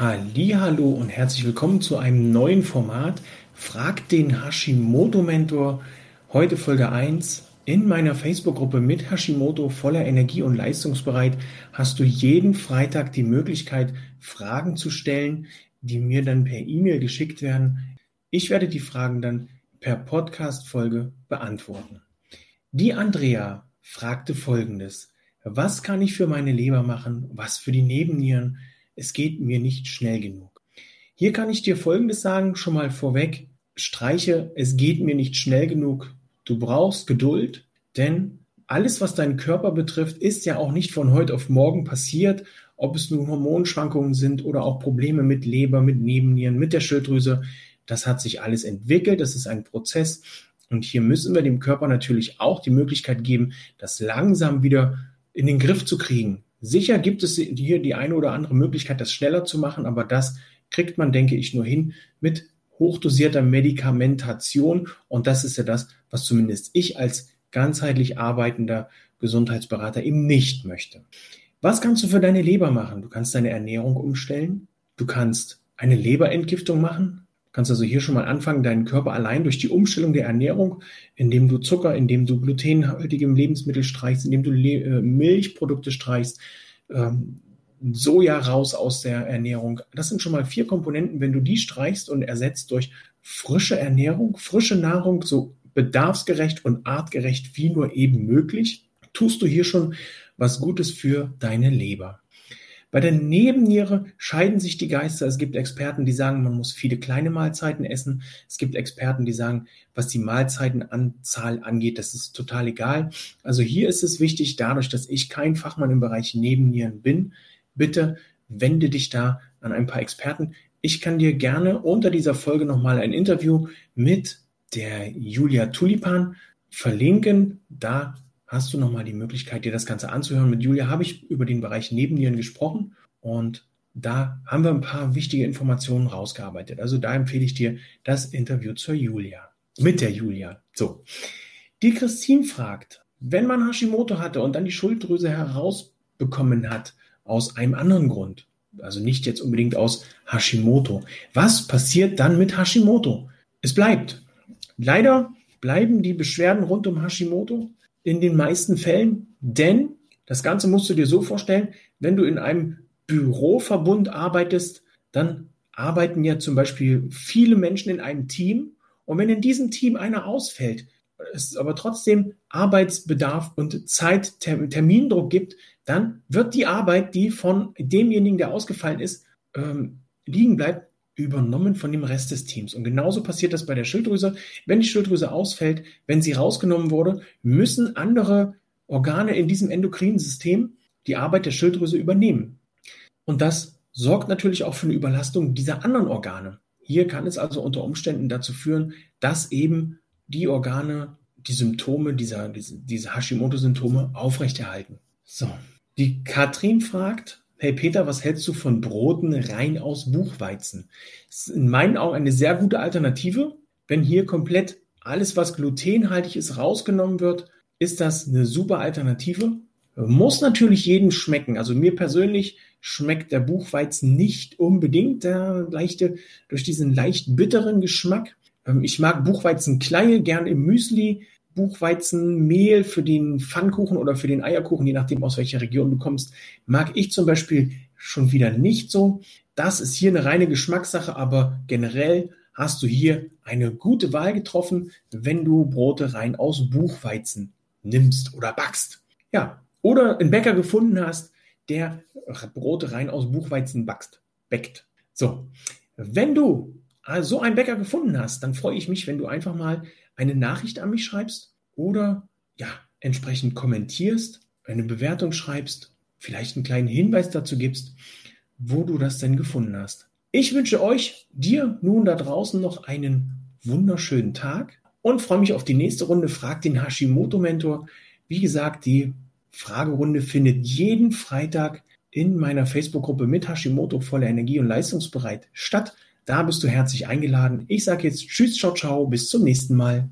Hallo und herzlich willkommen zu einem neuen Format. Frag den Hashimoto Mentor. Heute Folge 1. In meiner Facebook-Gruppe mit Hashimoto voller Energie und leistungsbereit hast du jeden Freitag die Möglichkeit, Fragen zu stellen, die mir dann per E-Mail geschickt werden. Ich werde die Fragen dann per Podcast-Folge beantworten. Die Andrea fragte folgendes. Was kann ich für meine Leber machen? Was für die Nebennieren? Es geht mir nicht schnell genug. Hier kann ich dir folgendes sagen, schon mal vorweg. Streiche, es geht mir nicht schnell genug. Du brauchst Geduld, denn alles, was deinen Körper betrifft, ist ja auch nicht von heute auf morgen passiert, ob es nun Hormonschwankungen sind oder auch Probleme mit Leber, mit Nebennieren, mit der Schilddrüse. Das hat sich alles entwickelt, das ist ein Prozess. Und hier müssen wir dem Körper natürlich auch die Möglichkeit geben, das langsam wieder in den Griff zu kriegen. Sicher gibt es hier die eine oder andere Möglichkeit, das schneller zu machen, aber das kriegt man, denke ich, nur hin mit hochdosierter Medikamentation. Und das ist ja das, was zumindest ich als ganzheitlich arbeitender Gesundheitsberater eben nicht möchte. Was kannst du für deine Leber machen? Du kannst deine Ernährung umstellen. Du kannst eine Leberentgiftung machen kannst also hier schon mal anfangen, deinen Körper allein durch die Umstellung der Ernährung, indem du Zucker, indem du glutenhaltige Lebensmittel streichst, indem du Le äh, Milchprodukte streichst, ähm, Soja raus aus der Ernährung. Das sind schon mal vier Komponenten. Wenn du die streichst und ersetzt durch frische Ernährung, frische Nahrung, so bedarfsgerecht und artgerecht wie nur eben möglich, tust du hier schon was Gutes für deine Leber. Bei der Nebenniere scheiden sich die Geister. Es gibt Experten, die sagen, man muss viele kleine Mahlzeiten essen. Es gibt Experten, die sagen, was die Mahlzeitenanzahl angeht, das ist total egal. Also hier ist es wichtig, dadurch, dass ich kein Fachmann im Bereich Nebennieren bin, bitte wende dich da an ein paar Experten. Ich kann dir gerne unter dieser Folge nochmal ein Interview mit der Julia Tulipan verlinken. Da hast du nochmal die Möglichkeit, dir das Ganze anzuhören. Mit Julia habe ich über den Bereich Nebennieren gesprochen und da haben wir ein paar wichtige Informationen rausgearbeitet. Also da empfehle ich dir das Interview zur Julia. Mit der Julia. So. Die Christine fragt, wenn man Hashimoto hatte und dann die Schulddrüse herausbekommen hat, aus einem anderen Grund, also nicht jetzt unbedingt aus Hashimoto, was passiert dann mit Hashimoto? Es bleibt. Leider bleiben die Beschwerden rund um Hashimoto in den meisten Fällen, denn das Ganze musst du dir so vorstellen, wenn du in einem Büroverbund arbeitest, dann arbeiten ja zum Beispiel viele Menschen in einem Team. Und wenn in diesem Team einer ausfällt, es aber trotzdem Arbeitsbedarf und Zeit, Termindruck gibt, dann wird die Arbeit, die von demjenigen, der ausgefallen ist, ähm, liegen bleibt, übernommen von dem Rest des Teams. Und genauso passiert das bei der Schilddrüse. Wenn die Schilddrüse ausfällt, wenn sie rausgenommen wurde, müssen andere Organe in diesem endokrinen System die Arbeit der Schilddrüse übernehmen. Und das sorgt natürlich auch für eine Überlastung dieser anderen Organe. Hier kann es also unter Umständen dazu führen, dass eben die Organe die Symptome dieser, diese, Hashimoto-Symptome aufrechterhalten. So. Die Katrin fragt, Hey Peter, was hältst du von Broten rein aus Buchweizen? Das ist in meinen Augen eine sehr gute Alternative. Wenn hier komplett alles, was glutenhaltig ist, rausgenommen wird, ist das eine super Alternative. Muss natürlich jedem schmecken. Also mir persönlich schmeckt der Buchweizen nicht unbedingt der leichte, durch diesen leicht bitteren Geschmack. Ähm, ich mag Buchweizen kleine, gern im Müsli. Buchweizenmehl für den Pfannkuchen oder für den Eierkuchen, je nachdem aus welcher Region du kommst, mag ich zum Beispiel schon wieder nicht so. Das ist hier eine reine Geschmackssache, aber generell hast du hier eine gute Wahl getroffen, wenn du Brote rein aus Buchweizen nimmst oder backst. Ja, oder einen Bäcker gefunden hast, der Brote rein aus Buchweizen backst, bäckt. So, wenn du so einen Bäcker gefunden hast, dann freue ich mich, wenn du einfach mal eine Nachricht an mich schreibst oder ja, entsprechend kommentierst, eine Bewertung schreibst, vielleicht einen kleinen Hinweis dazu gibst, wo du das denn gefunden hast. Ich wünsche euch, dir nun da draußen noch einen wunderschönen Tag und freue mich auf die nächste Runde. Frag den Hashimoto-Mentor. Wie gesagt, die Fragerunde findet jeden Freitag in meiner Facebook-Gruppe mit Hashimoto voller Energie und leistungsbereit statt. Da bist du herzlich eingeladen. Ich sage jetzt Tschüss, ciao, ciao, bis zum nächsten Mal.